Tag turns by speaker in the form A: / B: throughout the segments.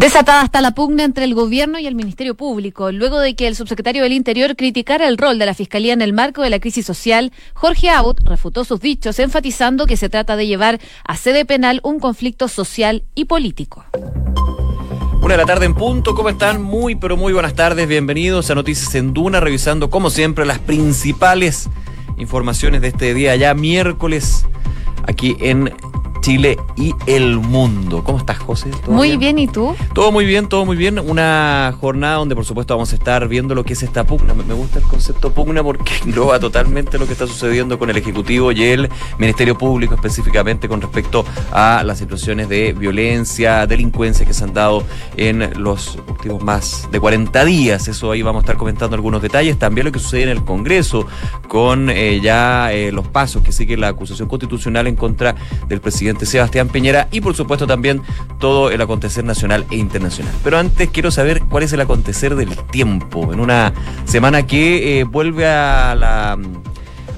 A: Desatada está la pugna entre el gobierno y el Ministerio Público, luego de que el subsecretario del Interior criticara el rol de la Fiscalía en el marco de la crisis social, Jorge Abbott refutó sus dichos, enfatizando que se trata de llevar a sede penal un conflicto social y político.
B: Una de la tarde en punto, ¿cómo están? Muy, pero muy buenas tardes, bienvenidos a Noticias en Duna, revisando como siempre las principales informaciones de este día, ya miércoles, aquí en Chile y el mundo. ¿Cómo estás, José?
A: Muy bien? ¿y tú?
B: Todo muy bien, todo muy bien. Una jornada donde, por supuesto, vamos a estar viendo lo que es esta pugna. Me gusta el concepto pugna porque engloba totalmente lo que está sucediendo con el Ejecutivo y el Ministerio Público, específicamente con respecto a las situaciones de violencia, delincuencia que se han dado en los últimos más de 40 días. Eso ahí vamos a estar comentando algunos detalles. También lo que sucede en el Congreso con eh, ya eh, los pasos que sigue la acusación constitucional en contra del presidente Sebastián Piñera y por supuesto también todo el acontecer nacional e internacional. Pero antes quiero saber cuál es el acontecer del tiempo en una semana que eh, vuelve a la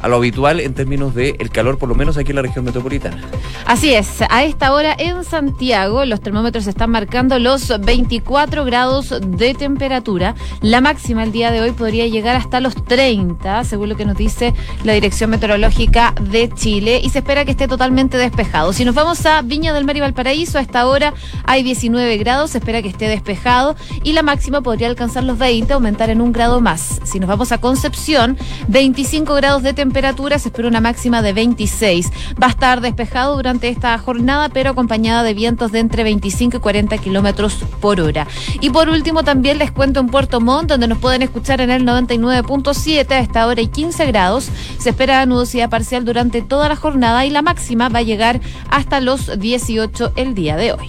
B: a lo habitual en términos de el calor, por lo menos aquí en la región metropolitana.
A: Así es, a esta hora en Santiago los termómetros están marcando los 24 grados de temperatura. La máxima el día de hoy podría llegar hasta los 30, según lo que nos dice la Dirección Meteorológica de Chile, y se espera que esté totalmente despejado. Si nos vamos a Viña del Mar y Valparaíso, a esta hora hay 19 grados, se espera que esté despejado y la máxima podría alcanzar los 20, aumentar en un grado más. Si nos vamos a Concepción, 25 grados de temperatura temperatura se espera una máxima de 26. Va a estar despejado durante esta jornada, pero acompañada de vientos de entre 25 y 40 kilómetros por hora. Y por último, también les cuento en Puerto Montt, donde nos pueden escuchar en el 99.7 a esta hora y 15 grados. Se espera nudosidad parcial durante toda la jornada y la máxima va a llegar hasta los 18 el día de hoy.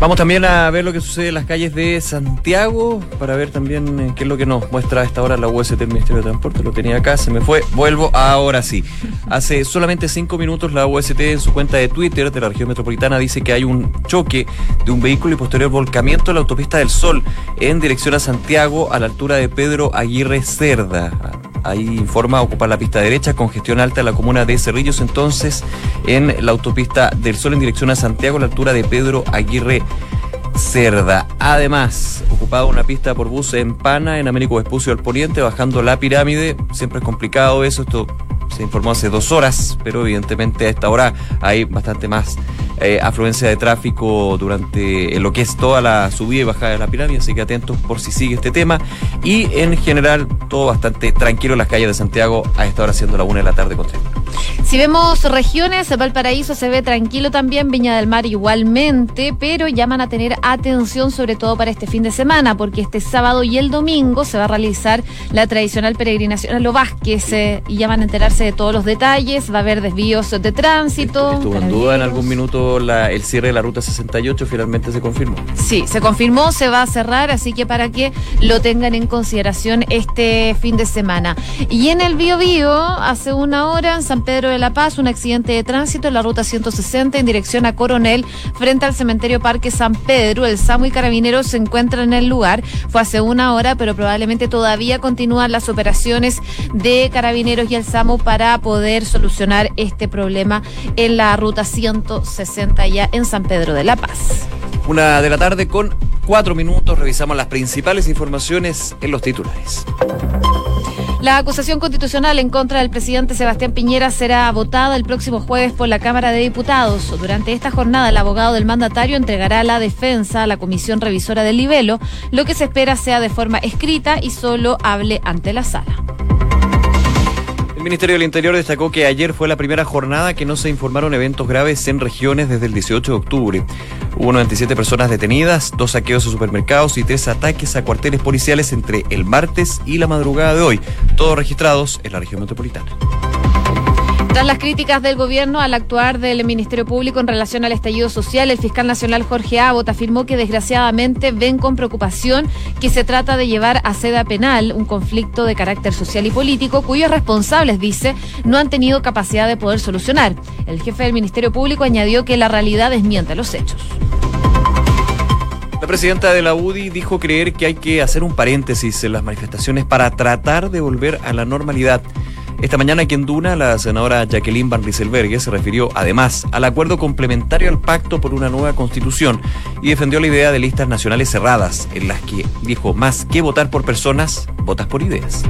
B: Vamos también a ver lo que sucede en las calles de Santiago para ver también eh, qué es lo que nos muestra a esta hora la UST del Ministerio de Transporte. Lo tenía acá, se me fue. Vuelvo ahora sí. Hace solamente cinco minutos la UST en su cuenta de Twitter de la región metropolitana dice que hay un choque de un vehículo y posterior volcamiento en la autopista del Sol en dirección a Santiago a la altura de Pedro Aguirre Cerda. Ahí informa ocupar la pista derecha, congestión alta en la comuna de Cerrillos, entonces en la autopista del Sol en dirección a Santiago, a la altura de Pedro Aguirre Cerda. Además, ocupado una pista por bus en Pana, en Américo Vespucio al Poniente, bajando la pirámide. Siempre es complicado eso, esto se informó hace dos horas, pero evidentemente a esta hora hay bastante más eh, afluencia de tráfico durante lo que es toda la subida y bajada de la pirámide, así que atentos por si sigue este tema. Y en general, todo bastante tranquilo en las calles de Santiago a esta hora siendo la una de la tarde con
A: Si vemos regiones, Valparaíso se ve tranquilo también, Viña del Mar igualmente, pero llaman a tener atención sobre todo para este fin de semana, porque este sábado y el domingo se va a realizar la tradicional peregrinación a Lo Vázquez eh, y ya van a enterarse de todos los detalles, va a haber desvíos de tránsito.
B: Estuvo en duda en algún minuto el cierre de la ruta 68, finalmente se confirmó.
A: Sí, se confirmó, se va a cerrar, así que para que lo tengan en consideración este fin de semana. Y en el Bío Bío, hace una hora, en San Pedro de la Paz, un accidente de tránsito en la ruta 160 en dirección a Coronel, frente al cementerio Parque San Pedro. El SAMU y Carabineros se encuentran en el lugar. Fue hace una hora, pero probablemente todavía continúan las operaciones de Carabineros y el SAMU para poder solucionar este problema en la ruta 160 allá en San Pedro de la Paz.
B: Una de la tarde con cuatro minutos revisamos las principales informaciones en los titulares.
A: La acusación constitucional en contra del presidente Sebastián Piñera será votada el próximo jueves por la Cámara de Diputados. Durante esta jornada, el abogado del mandatario entregará la defensa a la Comisión Revisora del Libelo, lo que se espera sea de forma escrita y solo hable ante la sala.
B: El Ministerio del Interior destacó que ayer fue la primera jornada que no se informaron eventos graves en regiones desde el 18 de octubre. Hubo 97 personas detenidas, dos saqueos a supermercados y tres ataques a cuarteles policiales entre el martes y la madrugada de hoy, todos registrados en la región metropolitana.
A: Tras las críticas del gobierno al actuar del Ministerio Público en relación al estallido social, el fiscal nacional Jorge Abbott afirmó que desgraciadamente ven con preocupación que se trata de llevar a seda penal un conflicto de carácter social y político cuyos responsables, dice, no han tenido capacidad de poder solucionar. El jefe del Ministerio Público añadió que la realidad desmiente los hechos.
B: La presidenta de la UDI dijo creer que hay que hacer un paréntesis en las manifestaciones para tratar de volver a la normalidad. Esta mañana aquí en Duna, la senadora Jacqueline Van se refirió además al acuerdo complementario al pacto por una nueva constitución y defendió la idea de listas nacionales cerradas, en las que dijo más que votar por personas, votas por ideas.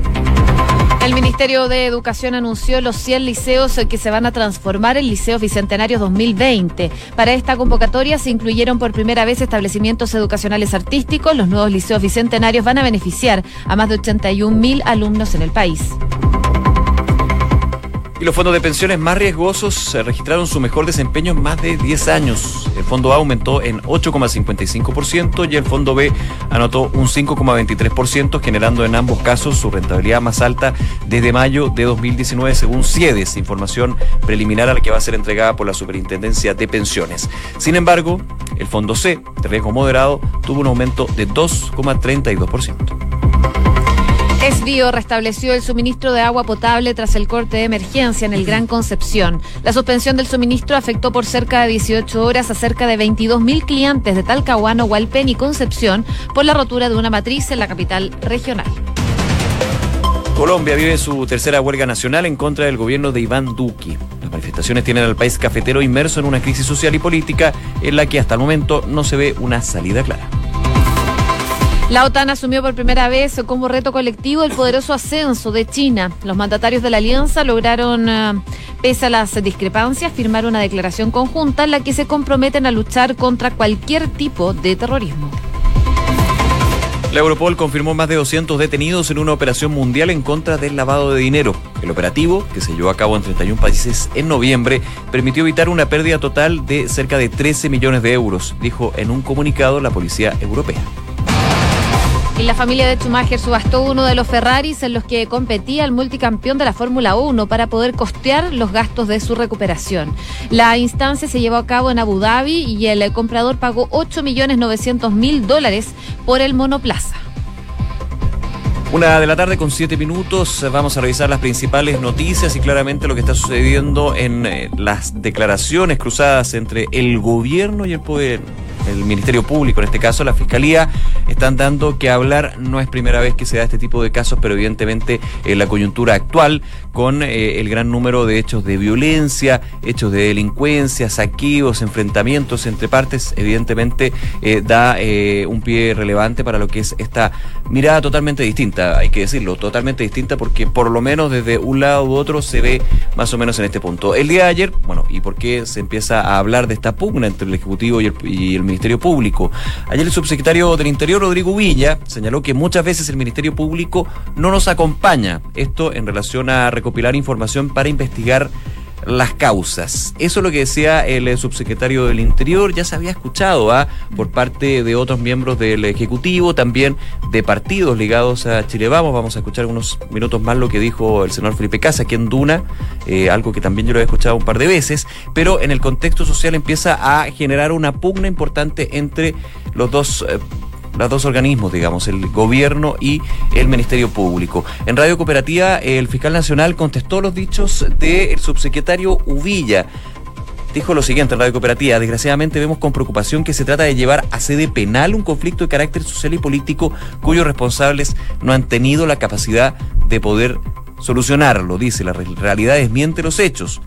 A: El Ministerio de Educación anunció los 100 liceos que se van a transformar en liceos bicentenarios 2020. Para esta convocatoria se incluyeron por primera vez establecimientos educacionales artísticos. Los nuevos liceos bicentenarios van a beneficiar a más de 81 mil alumnos en el país.
B: Y los fondos de pensiones más riesgosos registraron su mejor desempeño en más de 10 años. El fondo A aumentó en 8,55% y el fondo B anotó un 5,23%, generando en ambos casos su rentabilidad más alta desde mayo de 2019, según CIEDES, información preliminar a la que va a ser entregada por la Superintendencia de Pensiones. Sin embargo, el fondo C, de riesgo moderado, tuvo un aumento de 2,32%.
A: Esbio restableció el suministro de agua potable tras el corte de emergencia en el Gran Concepción. La suspensión del suministro afectó por cerca de 18 horas a cerca de 22.000 clientes de Talcahuano, Hualpén y Concepción por la rotura de una matriz en la capital regional.
B: Colombia vive su tercera huelga nacional en contra del gobierno de Iván Duque. Las manifestaciones tienen al país cafetero inmerso en una crisis social y política en la que hasta el momento no se ve una salida clara.
A: La OTAN asumió por primera vez como reto colectivo el poderoso ascenso de China. Los mandatarios de la alianza lograron, eh, pese a las discrepancias, firmar una declaración conjunta en la que se comprometen a luchar contra cualquier tipo de terrorismo.
B: La Europol confirmó más de 200 detenidos en una operación mundial en contra del lavado de dinero. El operativo, que se llevó a cabo en 31 países en noviembre, permitió evitar una pérdida total de cerca de 13 millones de euros, dijo en un comunicado la Policía Europea.
A: Y la familia de Schumacher subastó uno de los Ferraris en los que competía el multicampeón de la Fórmula 1 para poder costear los gastos de su recuperación. La instancia se llevó a cabo en Abu Dhabi y el comprador pagó 8.900.000 dólares por el monoplaza.
B: Una de la tarde con siete minutos vamos a revisar las principales noticias y claramente lo que está sucediendo en eh, las declaraciones cruzadas entre el gobierno y el poder el Ministerio Público, en este caso la Fiscalía, están dando que hablar. No es primera vez que se da este tipo de casos, pero evidentemente en la coyuntura actual, con eh, el gran número de hechos de violencia, hechos de delincuencia, saqueos, enfrentamientos entre partes, evidentemente eh, da eh, un pie relevante para lo que es esta mirada totalmente distinta, hay que decirlo, totalmente distinta porque por lo menos desde un lado u otro se ve más o menos en este punto. El día de ayer, bueno, ¿y por qué se empieza a hablar de esta pugna entre el Ejecutivo y el, y el Ministerio Público. Ayer el subsecretario del Interior, Rodrigo Villa, señaló que muchas veces el Ministerio Público no nos acompaña. Esto en relación a recopilar información para investigar las causas. Eso es lo que decía el subsecretario del Interior, ya se había escuchado ¿ah? por parte de otros miembros del Ejecutivo, también de partidos ligados a Chile Vamos. Vamos a escuchar unos minutos más lo que dijo el senador Felipe Casa aquí en Duna, eh, algo que también yo lo he escuchado un par de veces, pero en el contexto social empieza a generar una pugna importante entre los dos eh, los dos organismos, digamos, el gobierno y el Ministerio Público. En Radio Cooperativa, el fiscal nacional contestó los dichos del subsecretario Uvilla dijo lo siguiente en Radio Cooperativa. Desgraciadamente vemos con preocupación que se trata de llevar a sede penal un conflicto de carácter social y político cuyos responsables no han tenido la capacidad de poder solucionarlo. Dice, la realidad desmiente los hechos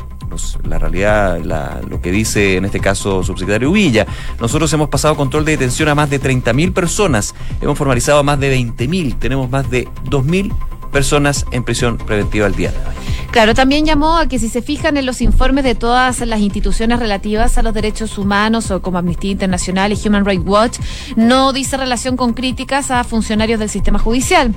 B: la realidad, lo que dice en este caso subsecretario Villa. Nosotros hemos pasado control de detención a más de 30.000 personas, hemos formalizado a más de 20.000, tenemos más de 2.000 personas en prisión preventiva al día de hoy.
A: Claro, también llamó a que si se fijan en los informes de todas las instituciones relativas a los derechos humanos o como Amnistía Internacional y Human Rights Watch, no dice relación con críticas a funcionarios del sistema judicial.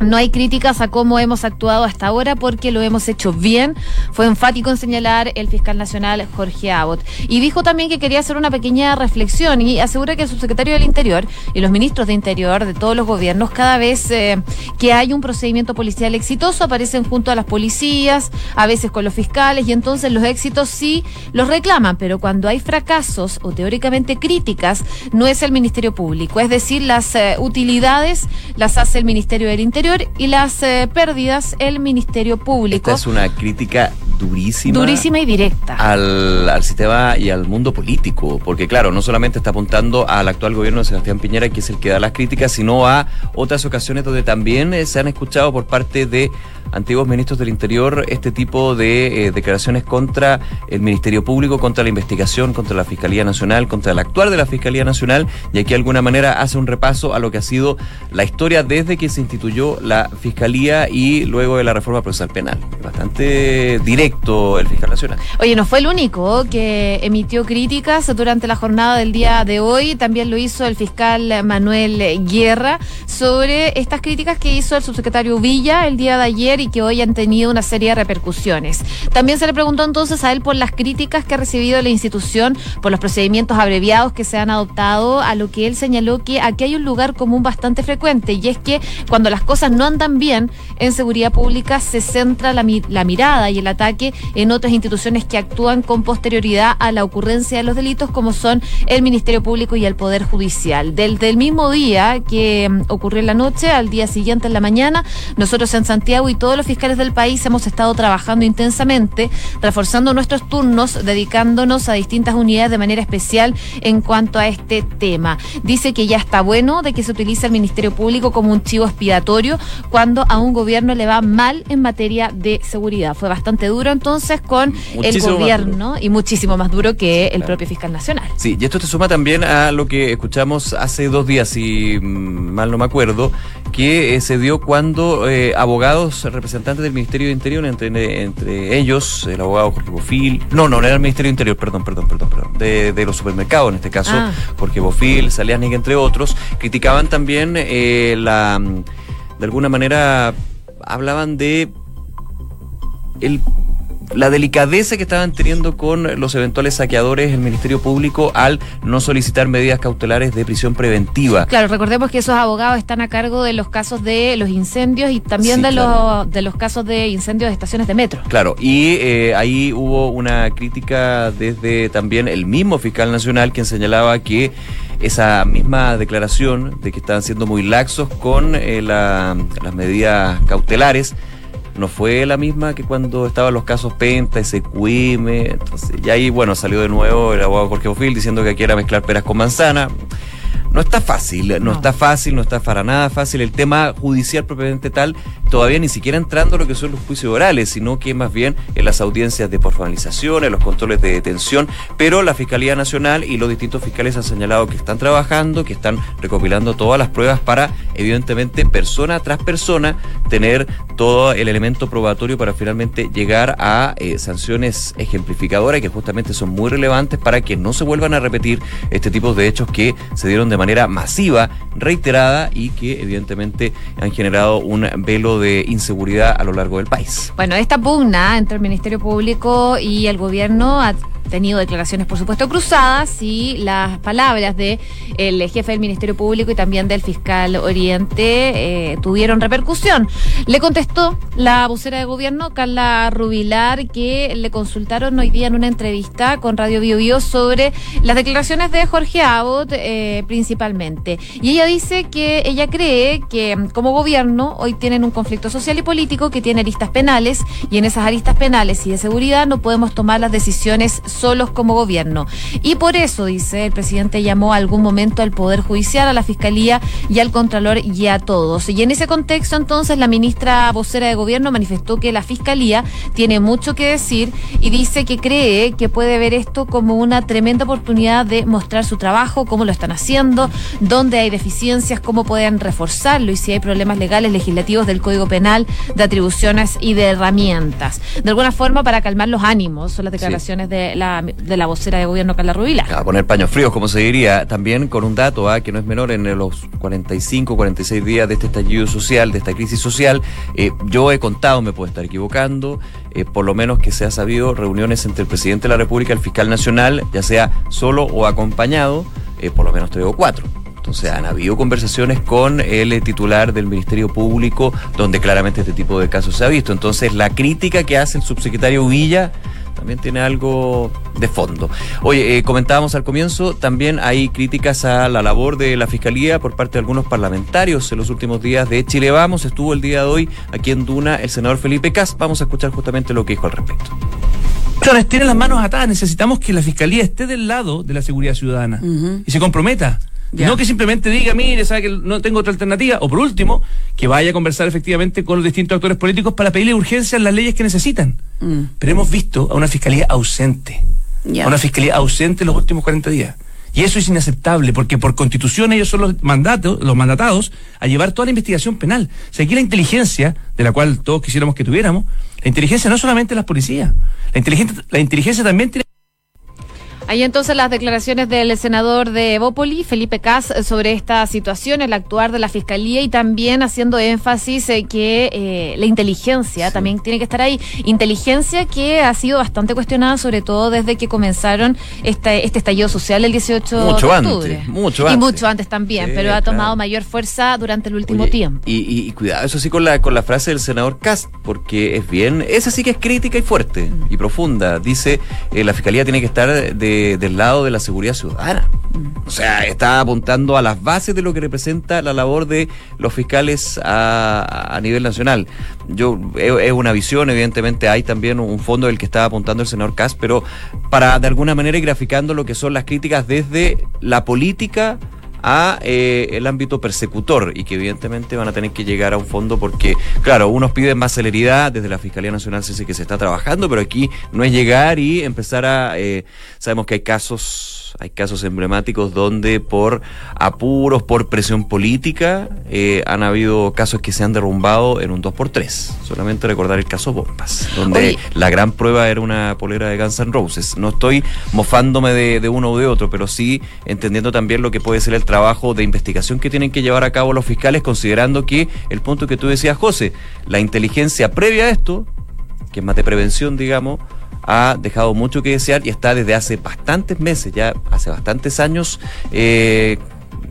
A: No hay críticas a cómo hemos actuado hasta ahora porque lo hemos hecho bien. Fue enfático en señalar el fiscal nacional Jorge Abbott. Y dijo también que quería hacer una pequeña reflexión y asegura que el subsecretario del Interior y los ministros de Interior de todos los gobiernos, cada vez eh, que hay un procedimiento policial exitoso, aparecen junto a las policías, a veces con los fiscales, y entonces los éxitos sí los reclaman. Pero cuando hay fracasos o teóricamente críticas, no es el Ministerio Público. Es decir, las eh, utilidades las hace el Ministerio del Interior y las eh, pérdidas el Ministerio Público.
B: Esta es una crítica durísima.
A: Durísima y directa.
B: Al, al, sistema y al mundo político, porque claro, no solamente está apuntando al actual gobierno de Sebastián Piñera, que es el que da las críticas, sino a otras ocasiones donde también eh, se han escuchado por parte de antiguos ministros del Interior este tipo de eh, declaraciones contra el Ministerio Público, contra la investigación, contra la Fiscalía Nacional, contra el actuar de la Fiscalía Nacional, y aquí de alguna manera hace un repaso a lo que ha sido la historia desde que se instituyó la Fiscalía y luego de la reforma procesal penal. Bastante directo el fiscal nacional.
A: Oye, no fue el único que emitió críticas durante la jornada del día de hoy, también lo hizo el fiscal Manuel Guerra sobre estas críticas que hizo el subsecretario Villa el día de ayer que hoy han tenido una serie de repercusiones. También se le preguntó entonces a él por las críticas que ha recibido la institución por los procedimientos abreviados que se han adoptado, a lo que él señaló que aquí hay un lugar común bastante frecuente y es que cuando las cosas no andan bien en seguridad pública se centra la, la mirada y el ataque en otras instituciones que actúan con posterioridad a la ocurrencia de los delitos como son el Ministerio Público y el Poder Judicial. Del, del mismo día que mm, ocurrió en la noche al día siguiente en la mañana, nosotros en Santiago y todos los fiscales del país hemos estado trabajando intensamente, reforzando nuestros turnos, dedicándonos a distintas unidades de manera especial en cuanto a este tema. Dice que ya está bueno de que se utilice el Ministerio Público como un chivo expiatorio cuando a un gobierno le va mal en materia de seguridad. Fue bastante duro entonces con el gobierno y muchísimo más duro que el propio fiscal nacional.
B: Sí, y esto te suma también a lo que escuchamos hace dos días, si mal no me acuerdo, que eh, se dio cuando eh, abogados representantes del Ministerio de Interior, entre, entre ellos el abogado Jorge Bofil, no, no, no era el Ministerio de Interior, perdón, perdón, perdón, perdón, de, de los supermercados en este caso, ah. Jorge Bofil, Salianik, entre otros, criticaban también eh, la, de alguna manera, hablaban de el la delicadeza que estaban teniendo con los eventuales saqueadores el Ministerio Público al no solicitar medidas cautelares de prisión preventiva.
A: Claro, recordemos que esos abogados están a cargo de los casos de los incendios y también de, los, de los casos de incendios de estaciones de metro.
B: Claro, y eh, ahí hubo una crítica desde también el mismo fiscal nacional quien señalaba que esa misma declaración de que estaban siendo muy laxos con eh, las medidas cautelares no fue la misma que cuando estaban los casos Penta, SQM, entonces, y ahí, bueno, salió de nuevo el abogado Jorge Ofil diciendo que aquí era mezclar peras con manzana. No está fácil, no, está fácil, no está para nada fácil. El tema judicial propiamente tal, todavía ni siquiera entrando en lo que son los juicios orales, sino que más bien en las audiencias de formalización, en los controles de detención. Pero la Fiscalía Nacional y los distintos fiscales han señalado que están trabajando, que están recopilando todas las pruebas para, evidentemente, persona tras persona, tener todo el elemento probatorio para finalmente llegar a eh, sanciones ejemplificadoras que justamente son muy relevantes para que no se vuelvan a repetir este tipo de hechos que se dieron de manera masiva, reiterada y que evidentemente han generado un velo de inseguridad a lo largo del país.
A: Bueno, esta pugna entre el Ministerio Público y el gobierno tenido declaraciones, por supuesto, cruzadas y las palabras de el jefe del Ministerio Público y también del fiscal Oriente eh, tuvieron repercusión. Le contestó la vocera de gobierno, Carla Rubilar, que le consultaron hoy día en una entrevista con Radio Bio, Bio sobre las declaraciones de Jorge Abbott, eh, principalmente. Y ella dice que ella cree que como gobierno hoy tienen un conflicto social y político que tiene aristas penales y en esas aristas penales y de seguridad no podemos tomar las decisiones solos como gobierno. Y por eso, dice, el presidente llamó algún momento al Poder Judicial, a la Fiscalía y al Contralor y a todos. Y en ese contexto, entonces, la ministra vocera de gobierno manifestó que la Fiscalía tiene mucho que decir y dice que cree que puede ver esto como una tremenda oportunidad de mostrar su trabajo, cómo lo están haciendo, dónde hay deficiencias, cómo pueden reforzarlo y si hay problemas legales, legislativos del Código Penal, de atribuciones y de herramientas. De alguna forma, para calmar los ánimos, son las declaraciones de la de la vocera de gobierno Carla Rubila.
B: A poner paños fríos, como se diría, también con un dato ¿ah? que no es menor en los 45, 46 días de este estallido social, de esta crisis social. Eh, yo he contado, me puedo estar equivocando, eh, por lo menos que se ha sabido reuniones entre el presidente de la República y el fiscal nacional, ya sea solo o acompañado, eh, por lo menos tres o cuatro. Entonces han habido conversaciones con el titular del Ministerio Público donde claramente este tipo de casos se ha visto. Entonces la crítica que hace el subsecretario Villa también tiene algo de fondo. Oye, eh, comentábamos al comienzo, también hay críticas a la labor de la Fiscalía por parte de algunos parlamentarios en los últimos días de Chile Vamos. Estuvo el día de hoy aquí en Duna el senador Felipe Cas. Vamos a escuchar justamente lo que dijo al respecto.
C: Claro, tienen las manos atadas. Necesitamos que la Fiscalía esté del lado de la seguridad ciudadana y se comprometa. No que simplemente diga, mire, sabe que no tengo otra alternativa. O por último, que vaya a conversar efectivamente con los distintos actores políticos para pedirle urgencia en las leyes que necesitan. Mm. Pero hemos visto a una fiscalía ausente. A una fiscalía ausente en los últimos 40 días. Y eso es inaceptable, porque por constitución ellos son los mandatos, los mandatados a llevar toda la investigación penal. O sea, aquí la inteligencia, de la cual todos quisiéramos que tuviéramos, la inteligencia no solamente las policías, la inteligencia, la inteligencia también tiene
A: Ahí entonces las declaraciones del senador de Evópoli, Felipe Cas, sobre esta situación, el actuar de la Fiscalía y también haciendo énfasis en que eh, la inteligencia también tiene que estar ahí. Inteligencia que ha sido bastante cuestionada, sobre todo desde que comenzaron este, este estallido social el 18
B: mucho
A: de
B: octubre. Antes, mucho antes.
A: Y mucho antes también, pero ha tomado mayor fuerza durante el último tiempo.
B: Y, cuidado, eso sí con la, con la frase del senador Cas, porque es bien, esa sí que es crítica y fuerte y profunda. Dice, eh, la Fiscalía tiene que estar de del lado de la seguridad ciudadana. O sea, está apuntando a las bases de lo que representa la labor de los fiscales a, nivel nacional. Yo es una visión, evidentemente hay también un fondo del que está apuntando el senador Kass, pero para de alguna manera ir graficando lo que son las críticas desde la política a eh, el ámbito persecutor y que evidentemente van a tener que llegar a un fondo porque, claro, unos piden más celeridad, desde la Fiscalía Nacional se dice que se está trabajando, pero aquí no es llegar y empezar a, eh, sabemos que hay casos hay casos emblemáticos donde por apuros, por presión política, eh, han habido casos que se han derrumbado en un 2x3. Solamente recordar el caso Bombas, donde la gran prueba era una polera de Guns N' Roses. No estoy mofándome de, uno o de otro, pero sí entendiendo también lo que puede ser el trabajo de investigación que tienen que llevar a cabo los fiscales, considerando que el punto que tú decías, José, la inteligencia previa a esto, que es más de prevención, digamos, ha dejado mucho que desear y está desde hace bastantes meses, ya hace bastantes años, eh,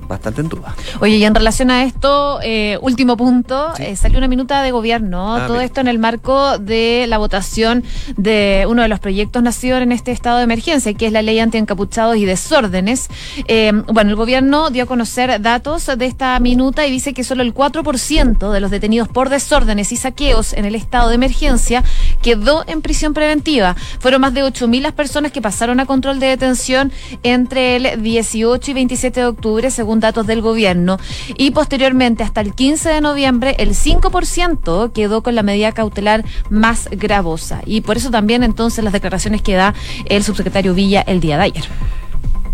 B: bastante en duda.
A: Oye, y en relación a esto, eh, último punto, eh, salió una minuta de gobierno, ah, todo esto en el marco de la votación de uno de los proyectos nacidos en este estado de emergencia, que es la ley anti-encapuchados y desórdenes. Eh, bueno, el gobierno dio a conocer datos de esta minuta y dice que solo el 4% de los detenidos por desórdenes y saqueos en el estado de emergencia quedó en prisión preventiva. Fueron más de 8.000 las personas que pasaron a control de detención entre el 18 y 27 de octubre, según datos del gobierno. Y posteriormente, hasta el 15 de noviembre, el 5% quedó con la medida cautelar más gravosa. Y por eso también entonces las declaraciones que da el subsecretario Villa el día de ayer.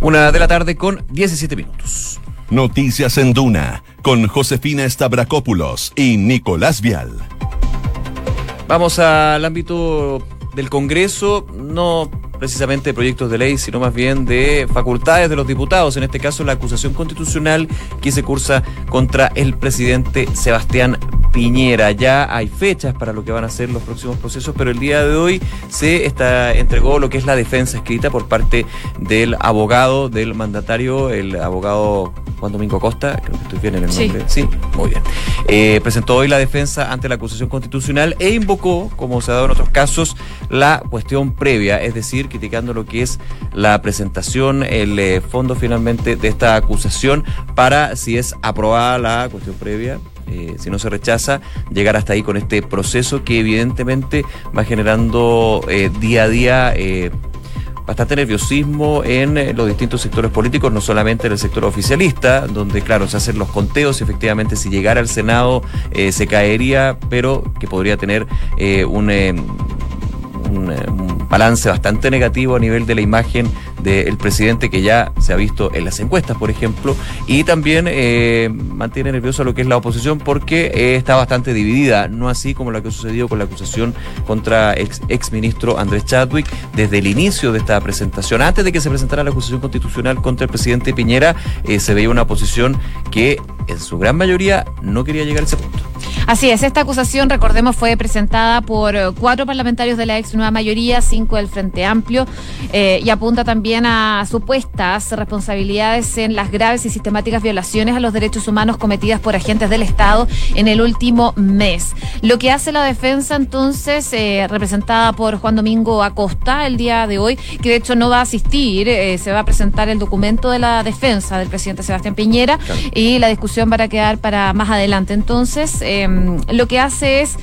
B: Una de la tarde con 17 minutos.
D: Noticias en Duna con Josefina Stavrakopoulos y Nicolás Vial.
B: Vamos al ámbito del Congreso. No precisamente de proyectos de ley, sino más bien de facultades de los diputados, en este caso la acusación constitucional que se cursa contra el presidente Sebastián Piñera. Ya hay fechas para lo que van a ser los próximos procesos, pero el día de hoy se está, entregó lo que es la defensa escrita por parte del abogado del mandatario, el abogado Juan Domingo Costa, creo que estoy bien en el nombre. Sí, muy bien. Eh, presentó hoy la defensa ante la acusación constitucional e invocó, como se ha dado en otros casos, la cuestión previa, es decir, criticando lo que es la presentación, el eh, fondo finalmente de esta acusación para si es aprobada la cuestión previa. Eh, si no se rechaza, llegar hasta ahí con este proceso que evidentemente va generando día a día bastante nerviosismo en los distintos sectores políticos, no solamente en el sector oficialista, donde, claro, se hacen los conteos y efectivamente si llegara al Senado se caería, pero que podría tener un, un, balance bastante negativo a nivel de la imagen del presidente que ya se ha visto en las encuestas, por ejemplo, y también eh, mantiene nervioso lo que es la oposición porque eh, está bastante dividida, no así como lo que ha sucedido con la acusación contra ex, ex ministro Andrés Chadwick desde el inicio de esta presentación, antes de que se presentara la acusación constitucional contra el presidente Piñera, eh, se veía una oposición que en su gran mayoría no quería llegar a ese punto.
A: Así es, esta acusación, recordemos, fue presentada por cuatro parlamentarios de la ex nueva mayoría, del Frente Amplio, eh, y apunta también a supuestas responsabilidades en las graves y sistemáticas violaciones a los derechos humanos cometidas por agentes del Estado en el último mes. Lo que hace la defensa entonces, eh, representada por Juan Domingo Acosta el día de hoy, que de hecho no va a asistir, se va a presentar el documento de la defensa del presidente Sebastián Piñera y la discusión va a quedar para más adelante. Entonces, em, lo que hace es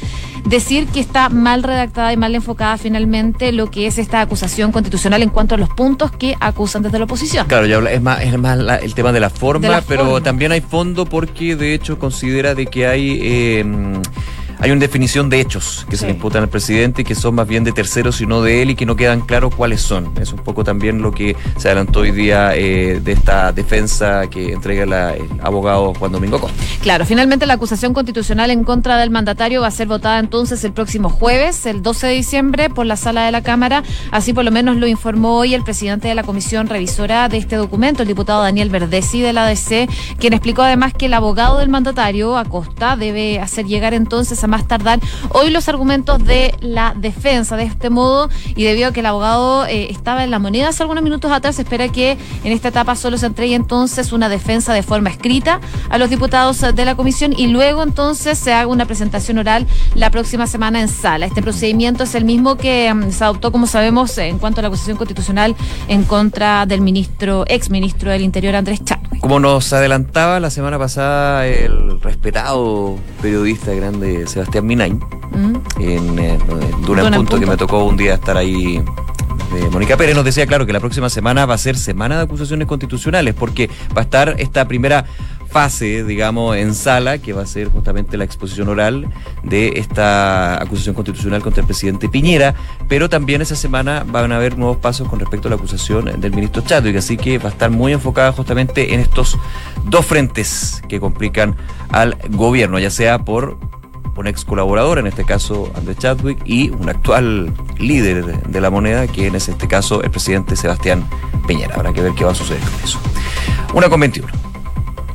A: decir que está mal redactada y mal enfocada finalmente lo que es esta acusación constitucional en cuanto a los puntos que acusan desde la oposición.
B: Claro, ya es más, es más el tema de la forma, pero también hay fondo porque de hecho considera de que hay... Eh, hay una definición de hechos que se le imputan al presidente y que son más bien de terceros y no de él y que no quedan claros cuáles son. Es un poco también lo que se adelantó hoy día eh, de esta defensa que entrega el abogado Juan Domingo Costa.
A: Claro, finalmente la acusación constitucional en contra del mandatario va a ser votada entonces el próximo jueves, el 12 de diciembre, por la sala de la Cámara. Así por lo menos lo informó hoy el presidente de la comisión revisora de este documento, el diputado Daniel Verdesi de la ADC, quien explicó además que el abogado del mandatario, Acosta, debe hacer llegar entonces a más tardar hoy los argumentos de la defensa. De este modo, y debido a que el abogado eh, estaba en la moneda hace algunos minutos atrás, espera que en esta etapa solo se entregue entonces una defensa de forma escrita a los diputados de la comisión y luego entonces se haga una presentación oral la próxima semana en sala. Este procedimiento es el mismo que mm, se adoptó, como sabemos, en cuanto a la acusación constitucional en contra del ministro, ex ministro del Interior, Andrés Chávez.
B: Como nos adelantaba la semana pasada el respetado periodista grande Sebastián Minain, mm. en eh, Duna, punto, que me tocó un día estar ahí de Mónica Pérez nos decía, claro, que la próxima semana va a ser semana de acusaciones constitucionales, porque va a estar esta primera fase, digamos, en sala, que va a ser justamente la exposición oral de esta acusación constitucional contra el presidente Piñera, pero también esa semana van a haber nuevos pasos con respecto a la acusación del ministro Chadwick, así que va a estar muy enfocada justamente en estos dos frentes que complican al gobierno, ya sea por un ex colaborador, en este caso Andrés Chadwick, y un actual líder de, la moneda, que es este caso el presidente Sebastián Piñera. Habrá que ver qué va a suceder con eso. Una con 21.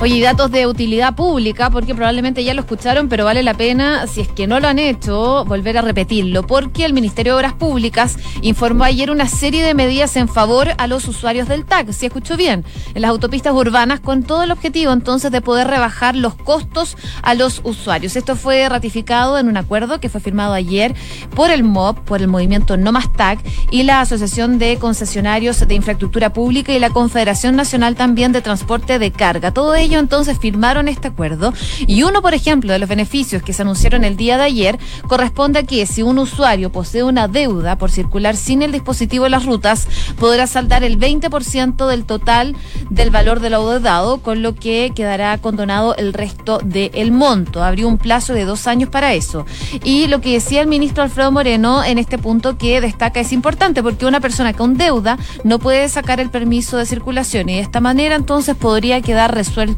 A: Oye, datos de utilidad pública, porque probablemente ya lo escucharon, pero vale la pena, si es que no lo han hecho, volver a repetirlo, porque el Ministerio de Obras Públicas informó ayer una serie de medidas en favor a los usuarios del TAC, si escuchó bien, en las autopistas urbanas, con todo el objetivo entonces de poder rebajar los costos a los usuarios. Esto fue ratificado en un acuerdo que fue firmado ayer por el MOB, por el movimiento No Más TAC y la Asociación de Concesionarios de Infraestructura Pública y la Confederación Nacional también de Transporte de Carga. Todo ello entonces firmaron este acuerdo y uno, por ejemplo, de los beneficios que se anunciaron el día de ayer corresponde a que si un usuario posee una deuda por circular sin el dispositivo de las rutas, podrá saldar el 20% del total del valor del auditado, con lo que quedará condonado el resto del monto. Habría un plazo de dos años para eso. Y lo que decía el ministro Alfredo Moreno en este punto que destaca es importante porque una persona con deuda no puede sacar el permiso de circulación y de esta manera entonces podría quedar resuelto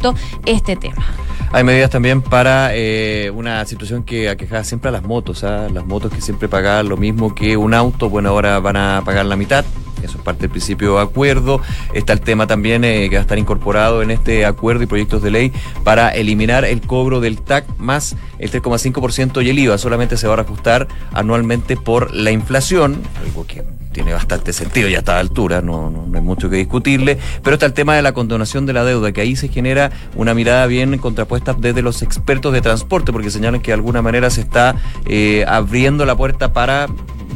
A: este tema.
B: Hay medidas también para eh, una situación que aquejaba siempre a las motos, ¿ah? las motos que siempre pagaban lo mismo que un auto, bueno, ahora van a pagar la mitad. Eso es parte del principio de acuerdo. Está el tema también eh, que va a estar incorporado en este acuerdo y proyectos de ley para eliminar el cobro del TAC más el 3,5% y el IVA. Solamente se va a ajustar anualmente por la inflación, algo que tiene bastante sentido ya a esta altura, no, no, hay mucho que discutirle, pero está el tema de la condonación de la deuda, que ahí se genera una mirada bien contrapuesta desde los expertos de transporte, porque señalan que de alguna manera se está eh, abriendo la puerta para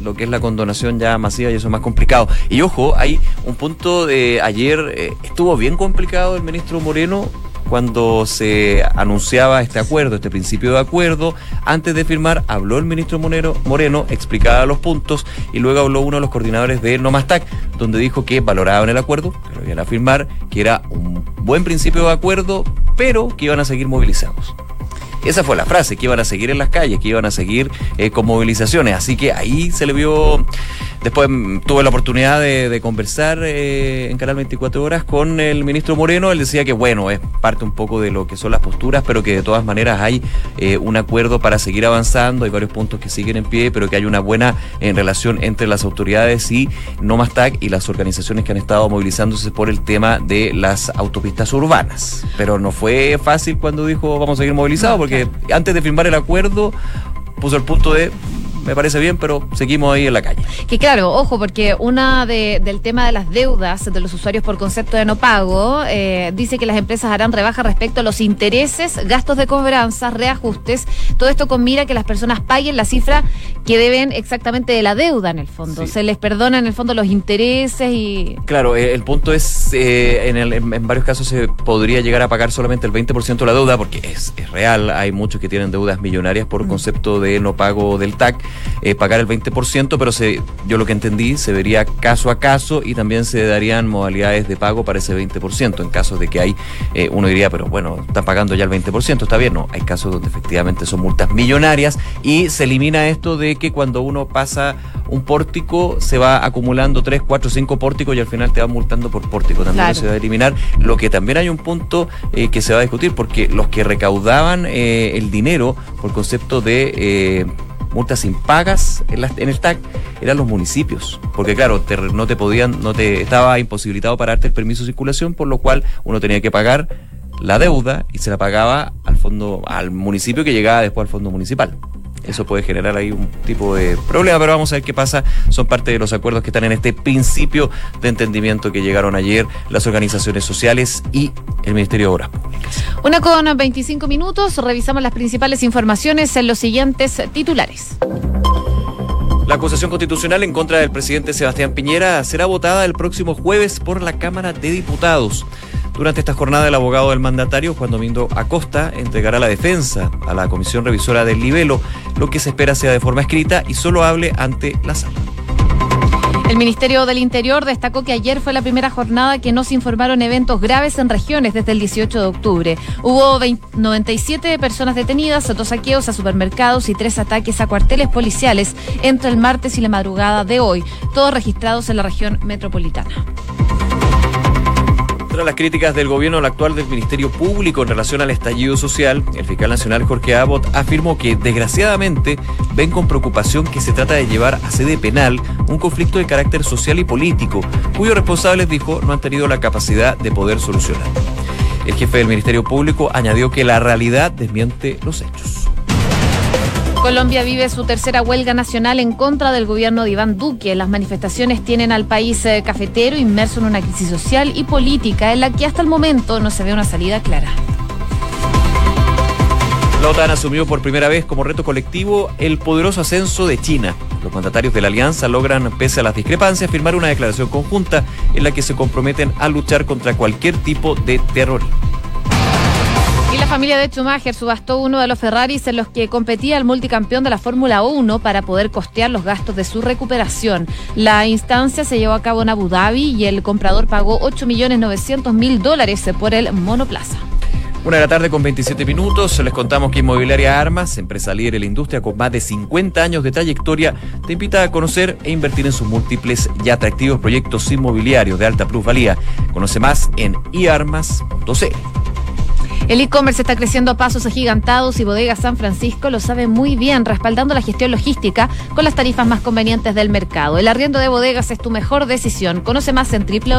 B: lo que es la condonación ya masiva y eso es más complicado. Y ojo, hay un punto de ayer, eh, estuvo bien complicado el ministro Moreno cuando se anunciaba este acuerdo, este principio de acuerdo, antes de firmar habló el ministro Moreno, Moreno explicaba los puntos y luego habló uno de los coordinadores de Nomastac, donde dijo que valoraban el acuerdo, que lo iban a firmar, que era un buen principio de acuerdo, pero que iban a seguir movilizados. Esa fue la frase, que iban a seguir en las calles, que iban a seguir eh, con movilizaciones. Así que ahí se le vio Después mm, tuve la oportunidad de, conversar eh, en Canal 24 Horas con el ministro Moreno. Él decía que, bueno, es parte un poco de lo que son las posturas, pero que de todas maneras hay eh, un acuerdo para seguir avanzando. Hay varios puntos que siguen en pie, pero que hay una buena en relación entre las autoridades y NOMASTAC y las organizaciones que han estado movilizándose por el tema de las autopistas urbanas. Pero no fue fácil cuando dijo vamos a seguir movilizados, porque antes de firmar el acuerdo puso el punto de me parece bien, pero seguimos ahí en la calle.
A: Que claro, ojo, porque una de, del tema de las deudas de los usuarios por concepto de no pago eh, dice que las empresas harán rebajas respecto a los intereses, gastos de cobranza, reajustes, todo esto con mira que las personas paguen la cifra que deben exactamente de la deuda en el fondo. Se les perdona en el fondo los intereses y...
B: Claro, eh, el punto es, eh, en, en, varios casos se podría llegar a pagar solamente el 20% de la deuda, porque es, es, real, hay muchos que tienen deudas millonarias por mm. concepto de no pago del TAC eh, pagar el 20%, pero se, yo lo que entendí se vería caso a caso y también se darían modalidades de pago para ese 20%. En caso de que hay, eh, uno diría, pero bueno, están pagando ya el 20%, está bien, no, hay casos donde efectivamente son multas millonarias y se elimina esto de que cuando uno pasa un pórtico se va acumulando 3, 4, 5 pórticos y al final te va multando por pórtico. También se va a eliminar. Lo que también hay un punto eh, que se va a discutir porque los que recaudaban el dinero por concepto de multas impagas en, en el TAC eran los municipios, porque claro, no te podían, no te estaba imposibilitado para darte el permiso de circulación, por lo cual uno tenía que pagar la deuda y se la pagaba al fondo, al municipio que llegaba después al fondo municipal. Eso puede generar ahí un tipo de problema, pero vamos a ver qué pasa. Son parte de los acuerdos que están en este principio de entendimiento que llegaron ayer las organizaciones sociales y el Ministerio de Obras Públicas.
A: Una con 25 minutos, revisamos las principales informaciones en los siguientes titulares.
B: La acusación constitucional en contra del presidente Sebastián Piñera será votada el próximo jueves por la Cámara de Diputados. Durante esta jornada, el abogado del mandatario, Juan Domingo Acosta, entregará la defensa a la Comisión Revisora del Libelo, lo que se espera sea de forma escrita y solo hable ante la sala.
A: El Ministerio del Interior destacó que ayer fue la primera jornada que no se informaron eventos graves en regiones desde el 18 de octubre. Hubo 97 personas detenidas, dos saqueos a supermercados y tres ataques a cuarteles policiales entre el martes y la madrugada de hoy, todos registrados en la región metropolitana
B: las críticas del gobierno actual del Ministerio Público en relación al estallido social, el fiscal nacional Jorge Abbott afirmó que desgraciadamente ven con preocupación que se trata de llevar a sede penal un conflicto de carácter social y político, cuyos responsables, dijo, no han tenido la capacidad de poder solucionar. El jefe del Ministerio Público añadió que la realidad desmiente los hechos.
A: Colombia vive su tercera huelga nacional en contra del gobierno de Iván Duque. Las manifestaciones tienen al país eh, cafetero inmerso en una crisis social y política en la que hasta el momento no se ve una salida clara.
B: La OTAN asumió por primera vez como reto colectivo el poderoso ascenso de China. Los mandatarios de la alianza logran, pese a las discrepancias, firmar una declaración conjunta en la que se comprometen a luchar contra cualquier tipo de terrorismo.
A: Familia de Schumacher subastó uno de los Ferraris en los que competía el multicampeón de la Fórmula 1 para poder costear los gastos de su recuperación. La instancia se llevó a cabo en Abu Dhabi y el comprador pagó 8.900.000 dólares por el monoplaza.
B: Una de la tarde con 27 minutos, les contamos que Inmobiliaria Armas, empresa líder en la industria con más de 50 años de trayectoria, te invita a conocer e invertir en sus múltiples y atractivos proyectos inmobiliarios de alta plusvalía. Conoce más en iarmas.cl.
A: El e-commerce está creciendo a pasos agigantados y Bodega San Francisco lo sabe muy bien, respaldando la gestión logística con las tarifas más convenientes del mercado. El arriendo de bodegas es tu mejor decisión. Conoce más en www.psf.cl.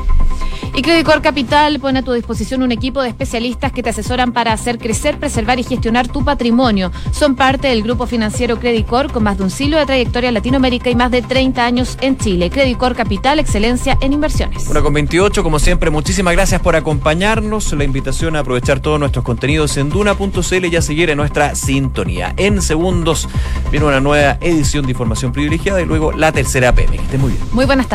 A: Y Credicor Capital pone a tu disposición un equipo de especialistas que te asesoran para hacer crecer, preservar y gestionar tu patrimonio. Son parte del grupo financiero Credicor con más de un siglo de trayectoria en Latinoamérica y más de 30 años en Chile. Credicor Capital, excelencia en inversiones.
B: Una con 28, como siempre, muchísimas gracias por acompañarnos. La invitación a aprovechar todos nuestros contenidos en duna.cl y a seguir en nuestra sintonía. En segundos viene una nueva edición de información privilegiada y luego la tercera PM. Que esté muy bien.
A: Muy buenas tardes.